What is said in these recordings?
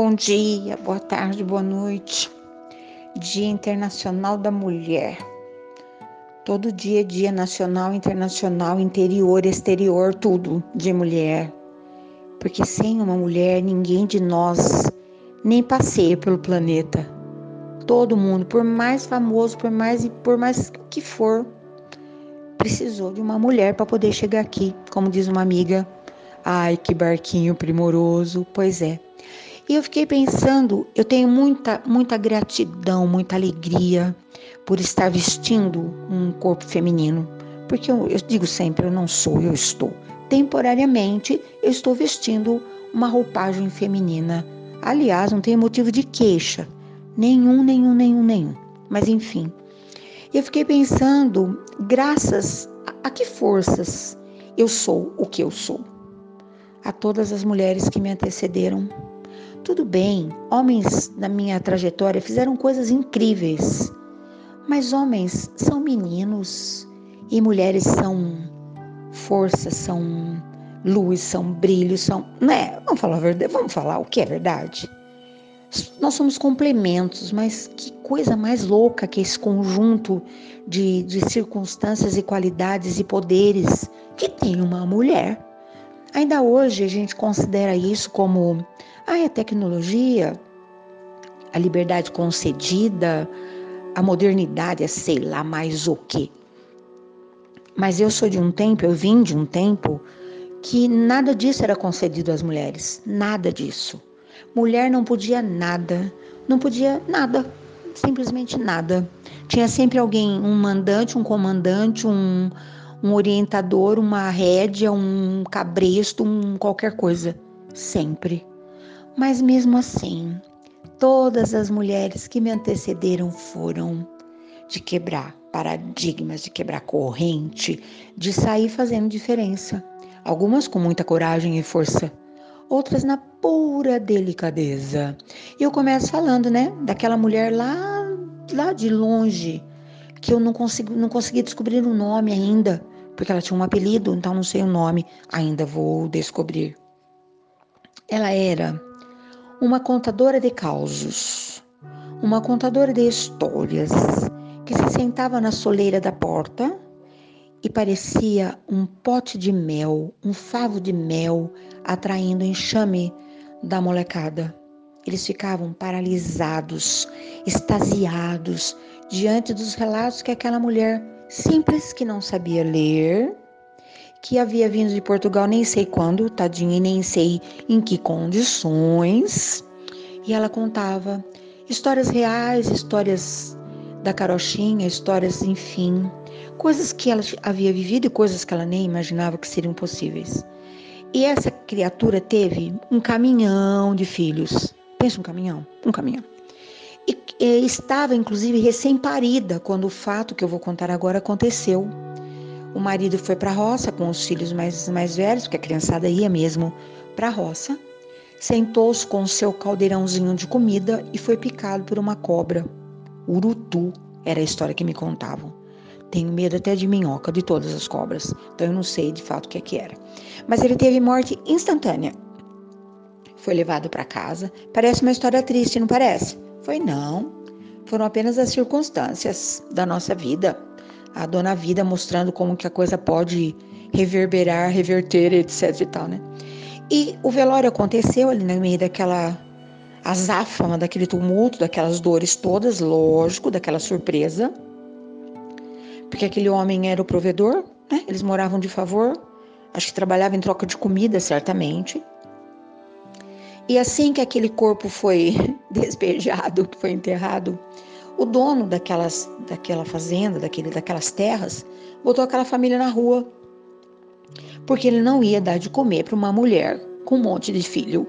Bom dia, boa tarde, boa noite. Dia Internacional da Mulher. Todo dia dia nacional, internacional, interior, exterior, tudo de mulher. Porque sem uma mulher, ninguém de nós nem passeia pelo planeta. Todo mundo, por mais famoso, por mais por mais que for, precisou de uma mulher para poder chegar aqui, como diz uma amiga. Ai, que barquinho primoroso. Pois é. E eu fiquei pensando, eu tenho muita, muita gratidão, muita alegria por estar vestindo um corpo feminino. Porque eu, eu digo sempre, eu não sou, eu estou. Temporariamente, eu estou vestindo uma roupagem feminina. Aliás, não tenho motivo de queixa. Nenhum, nenhum, nenhum, nenhum. Mas enfim. Eu fiquei pensando, graças a, a que forças eu sou o que eu sou? A todas as mulheres que me antecederam, tudo bem, homens na minha trajetória fizeram coisas incríveis, mas homens são meninos e mulheres são força, são luz, são brilho, são. Né? Vamos falar a verdade, vamos falar o que é verdade. Nós somos complementos, mas que coisa mais louca que esse conjunto de, de circunstâncias e qualidades e poderes que tem uma mulher. Ainda hoje a gente considera isso como ah, a tecnologia, a liberdade concedida, a modernidade, é sei lá mais o quê. Mas eu sou de um tempo, eu vim de um tempo que nada disso era concedido às mulheres, nada disso. Mulher não podia nada, não podia nada, simplesmente nada. Tinha sempre alguém, um mandante, um comandante, um, um orientador, uma rédea, um cabresto, um qualquer coisa, sempre. Mas mesmo assim, todas as mulheres que me antecederam foram de quebrar paradigmas, de quebrar corrente, de sair fazendo diferença. Algumas com muita coragem e força, outras na pura delicadeza. E eu começo falando, né, daquela mulher lá, lá de longe, que eu não consigo, não consegui descobrir o nome ainda, porque ela tinha um apelido, então não sei o nome, ainda vou descobrir. Ela era uma contadora de causos, uma contadora de histórias, que se sentava na soleira da porta e parecia um pote de mel, um favo de mel, atraindo enxame da molecada. Eles ficavam paralisados, extasiados diante dos relatos que aquela mulher simples que não sabia ler, que havia vindo de Portugal nem sei quando, tadinha, e nem sei em que condições. E ela contava histórias reais, histórias da carochinha, histórias, enfim, coisas que ela havia vivido e coisas que ela nem imaginava que seriam possíveis. E essa criatura teve um caminhão de filhos. Pensa um caminhão, um caminhão. E, e estava, inclusive, recém-parida quando o fato que eu vou contar agora aconteceu. O marido foi para a roça com os filhos mais, mais velhos, porque a criançada ia mesmo para a roça. Sentou-se com o seu caldeirãozinho de comida e foi picado por uma cobra. Urutu era a história que me contavam. Tenho medo até de minhoca, de todas as cobras, então eu não sei de fato o que, é que era. Mas ele teve morte instantânea. Foi levado para casa. Parece uma história triste, não parece? Foi não. Foram apenas as circunstâncias da nossa vida a dona vida mostrando como que a coisa pode reverberar, reverter, etc e tal, né? E o velório aconteceu ali no meio daquela azáfama, daquele tumulto, daquelas dores todas, lógico, daquela surpresa. Porque aquele homem era o provedor, né? Eles moravam de favor, acho que trabalhava em troca de comida, certamente. E assim que aquele corpo foi despejado, foi enterrado, o dono daquelas, daquela fazenda, daquele, daquelas terras, botou aquela família na rua, porque ele não ia dar de comer para uma mulher com um monte de filho,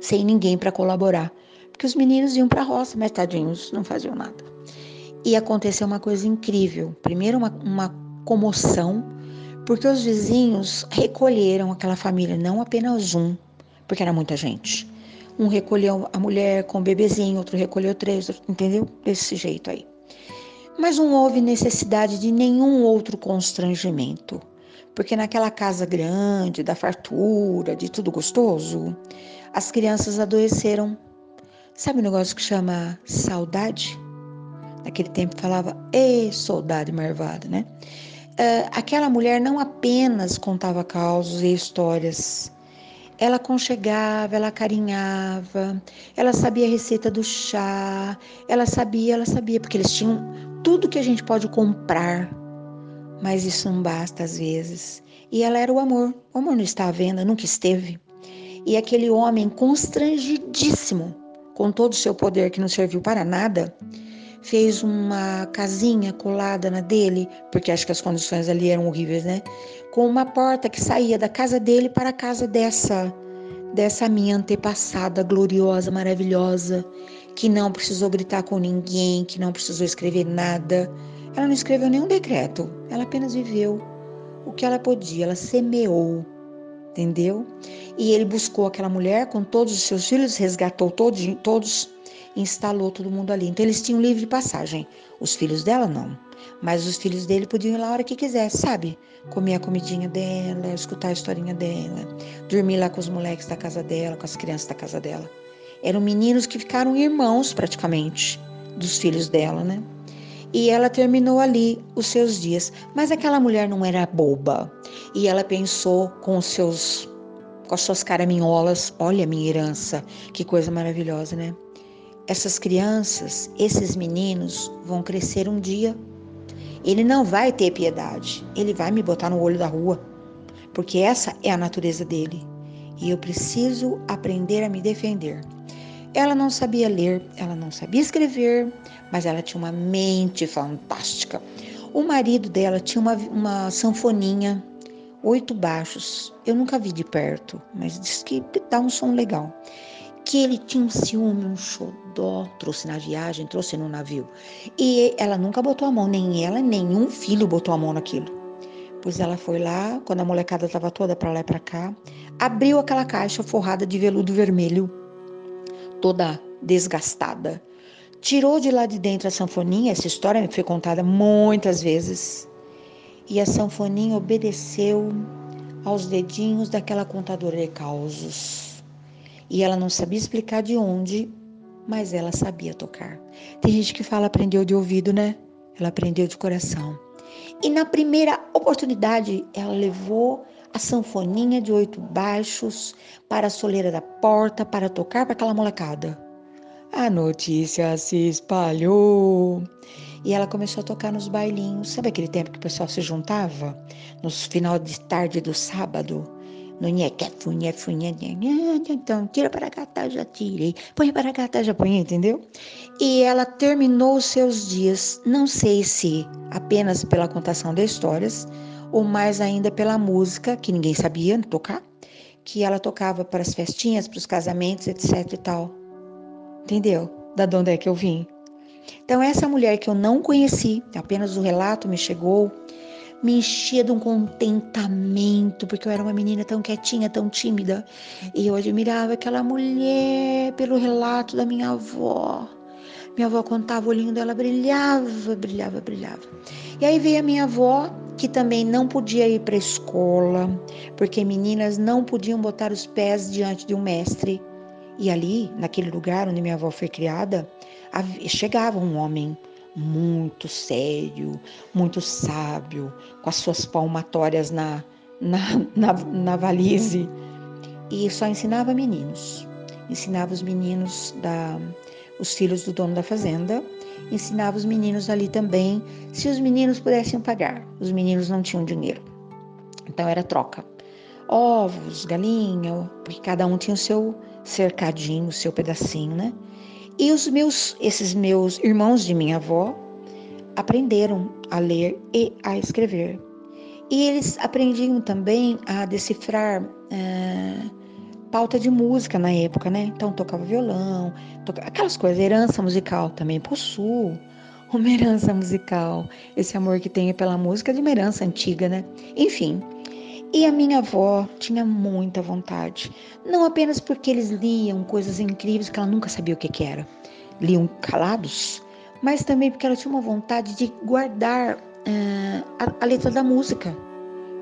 sem ninguém para colaborar, porque os meninos iam para a roça, mas tadinhos não faziam nada. E aconteceu uma coisa incrível. Primeiro, uma, uma comoção, porque os vizinhos recolheram aquela família, não apenas um, porque era muita gente. Um recolheu a mulher com o bebezinho, outro recolheu três, entendeu? Desse jeito aí. Mas não houve necessidade de nenhum outro constrangimento, porque naquela casa grande, da fartura, de tudo gostoso, as crianças adoeceram Sabe o um negócio que chama saudade? Naquele tempo falava, ei, saudade marvada, né? Uh, aquela mulher não apenas contava causos e histórias, ela conchegava, ela carinhava, ela sabia a receita do chá, ela sabia, ela sabia, porque eles tinham tudo que a gente pode comprar, mas isso não basta às vezes. E ela era o amor, o amor não está à venda, nunca esteve. E aquele homem constrangidíssimo, com todo o seu poder que não serviu para nada, fez uma casinha colada na dele, porque acho que as condições ali eram horríveis, né? Com uma porta que saía da casa dele para a casa dessa dessa minha antepassada gloriosa, maravilhosa, que não precisou gritar com ninguém, que não precisou escrever nada. Ela não escreveu nenhum decreto, ela apenas viveu o que ela podia, ela semeou, entendeu? E ele buscou aquela mulher com todos os seus filhos, resgatou todos, todos instalou todo mundo ali. Então eles tinham livre passagem. Os filhos dela não. Mas os filhos dele podiam ir lá a hora que quisesse, sabe? Comer a comidinha dela, escutar a historinha dela, dormir lá com os moleques da casa dela, com as crianças da casa dela. Eram meninos que ficaram irmãos praticamente dos filhos dela, né? E ela terminou ali os seus dias. Mas aquela mulher não era boba. E ela pensou com os seus com as suas caraminholas, olha a minha herança, que coisa maravilhosa, né? Essas crianças, esses meninos vão crescer um dia. Ele não vai ter piedade, ele vai me botar no olho da rua, porque essa é a natureza dele. E eu preciso aprender a me defender. Ela não sabia ler, ela não sabia escrever, mas ela tinha uma mente fantástica. O marido dela tinha uma, uma sanfoninha, oito baixos. Eu nunca vi de perto, mas diz que dá um som legal que ele tinha um ciúme, um xodó, trouxe na viagem, trouxe no navio. E ela nunca botou a mão, nem ela, nenhum filho botou a mão naquilo. Pois ela foi lá, quando a molecada estava toda para lá e para cá, abriu aquela caixa forrada de veludo vermelho, toda desgastada. Tirou de lá de dentro a sanfoninha, essa história me foi contada muitas vezes. E a sanfoninha obedeceu aos dedinhos daquela contadora de causos e ela não sabia explicar de onde, mas ela sabia tocar. Tem gente que fala aprendeu de ouvido, né? Ela aprendeu de coração. E na primeira oportunidade, ela levou a sanfoninha de oito baixos para a soleira da porta para tocar para aquela molecada. A notícia se espalhou. E ela começou a tocar nos bailinhos. Sabe aquele tempo que o pessoal se juntava? Nos final de tarde do sábado? No nhequefu, nhefu, então tira para cá, já tirei, põe para cá, já põe, entendeu? E ela terminou os seus dias, não sei se apenas pela contação de histórias, ou mais ainda pela música, que ninguém sabia tocar, que ela tocava para as festinhas, para os casamentos, etc e tal. Entendeu? Da onde é que eu vim? Então, essa mulher que eu não conheci, apenas o relato me chegou, me enchia de um contentamento, porque eu era uma menina tão quietinha, tão tímida. E eu admirava aquela mulher pelo relato da minha avó. Minha avó contava, o olhinho dela brilhava, brilhava, brilhava. E aí veio a minha avó, que também não podia ir para a escola, porque meninas não podiam botar os pés diante de um mestre. E ali, naquele lugar onde minha avó foi criada, chegava um homem muito sério, muito sábio, com as suas palmatórias na, na, na, na valise. E só ensinava meninos. Ensinava os meninos, da, os filhos do dono da fazenda, ensinava os meninos ali também, se os meninos pudessem pagar. Os meninos não tinham dinheiro. Então era troca. Ovos, galinha, porque cada um tinha o seu cercadinho, o seu pedacinho, né? E os meus, esses meus irmãos de minha avó aprenderam a ler e a escrever. E eles aprendiam também a decifrar é, pauta de música na época, né? Então tocava violão, tocava, aquelas coisas, herança musical também possuo uma herança musical, esse amor que tenho pela música de uma herança antiga, né? Enfim, e a minha avó tinha muita vontade, não apenas porque eles liam coisas incríveis que ela nunca sabia o que, que era, liam calados, mas também porque ela tinha uma vontade de guardar uh, a, a letra da música,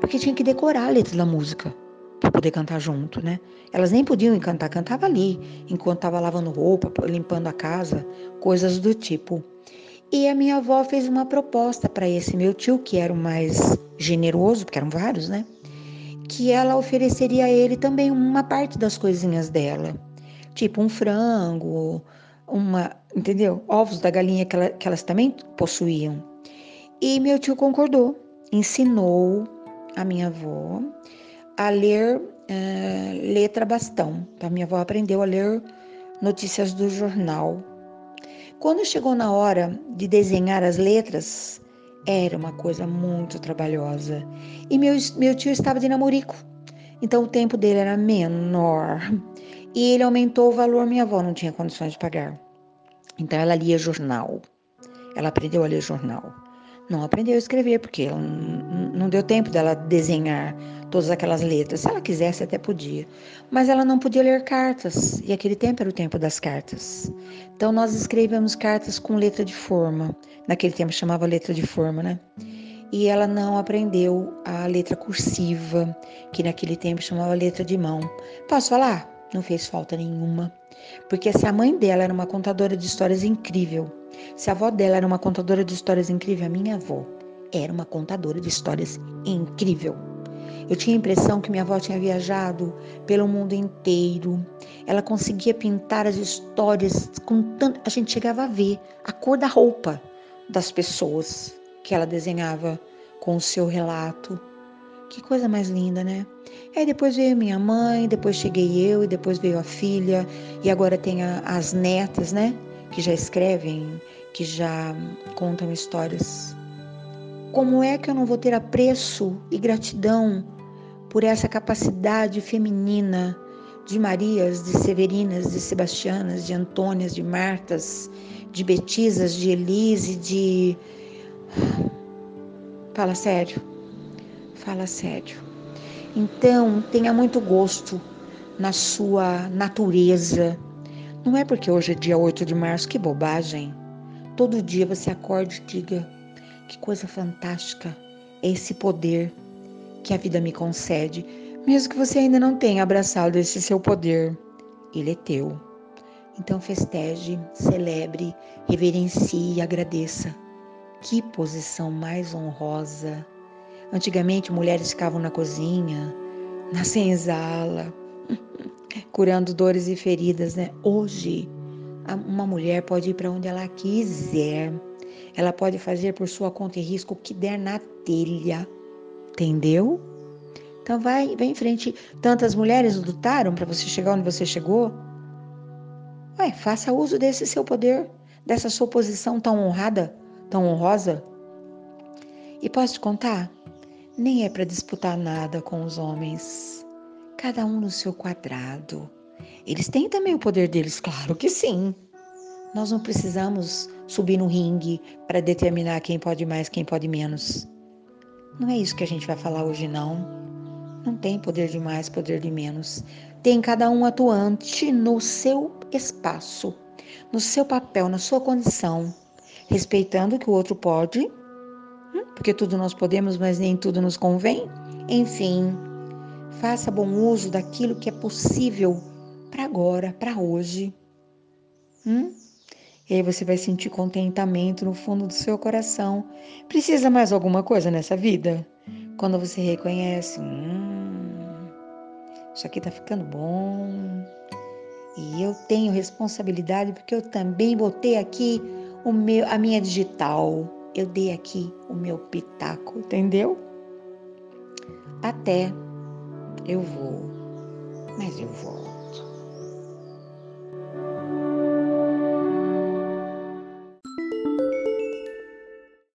porque tinha que decorar a letra da música. para poder cantar junto, né? Elas nem podiam cantar, cantava ali, enquanto estava lavando roupa, limpando a casa, coisas do tipo. E a minha avó fez uma proposta para esse meu tio, que era o mais generoso, porque eram vários, né? Que ela ofereceria a ele também uma parte das coisinhas dela, tipo um frango, uma, entendeu? Ovos da galinha que, ela, que elas também possuíam. E meu tio concordou, ensinou a minha avó a ler uh, letra bastão. A minha avó aprendeu a ler notícias do jornal. Quando chegou na hora de desenhar as letras, era uma coisa muito trabalhosa. E meu, meu tio estava de namorico, então o tempo dele era menor. E ele aumentou o valor, minha avó não tinha condições de pagar. Então ela lia jornal. Ela aprendeu a ler jornal. Não aprendeu a escrever, porque não deu tempo dela desenhar todas aquelas letras. Se ela quisesse, até podia. Mas ela não podia ler cartas, e aquele tempo era o tempo das cartas. Então nós escrevemos cartas com letra de forma. Naquele tempo chamava letra de forma, né? E ela não aprendeu a letra cursiva, que naquele tempo chamava letra de mão. Posso falar? Não fez falta nenhuma. Porque se a mãe dela era uma contadora de histórias incrível, se a avó dela era uma contadora de histórias incrível, a minha avó era uma contadora de histórias incrível. Eu tinha a impressão que minha avó tinha viajado pelo mundo inteiro. Ela conseguia pintar as histórias com tanto. A gente chegava a ver a cor da roupa das pessoas que ela desenhava com o seu relato. Que coisa mais linda, né? Aí depois veio minha mãe, depois cheguei eu, e depois veio a filha, e agora tem a, as netas, né? Que já escrevem, que já contam histórias. Como é que eu não vou ter apreço e gratidão por essa capacidade feminina de Marias, de Severinas, de Sebastianas, de Antônias, de Martas, de Betisas, de Elise, de. Fala sério. Fala sério. Então, tenha muito gosto na sua natureza. Não é porque hoje é dia 8 de março, que bobagem. Todo dia você acorde e diga: que coisa fantástica é esse poder que a vida me concede, mesmo que você ainda não tenha abraçado esse seu poder. Ele é teu. Então festeje, celebre, reverencie e agradeça. Que posição mais honrosa! Antigamente, mulheres ficavam na cozinha, na senzala, curando dores e feridas, né? Hoje, uma mulher pode ir para onde ela quiser. Ela pode fazer por sua conta e risco o que der na telha. Entendeu? Então vai, vai em frente. Tantas mulheres lutaram para você chegar onde você chegou. Vai, faça uso desse seu poder, dessa sua posição tão honrada, tão honrosa. E posso te contar? nem é para disputar nada com os homens. Cada um no seu quadrado. Eles têm também o poder deles, claro que sim. Nós não precisamos subir no ringue para determinar quem pode mais, quem pode menos. Não é isso que a gente vai falar hoje, não. Tem poder de mais, poder de menos. Tem cada um atuante no seu espaço, no seu papel, na sua condição, respeitando que o outro pode porque tudo nós podemos, mas nem tudo nos convém. Enfim, faça bom uso daquilo que é possível para agora, para hoje. Hum? E aí você vai sentir contentamento no fundo do seu coração. Precisa mais alguma coisa nessa vida? Quando você reconhece, hum, isso aqui tá ficando bom. E eu tenho responsabilidade porque eu também botei aqui o meu, a minha digital eu dei aqui o meu pitaco, entendeu? Até eu vou, mas eu volto.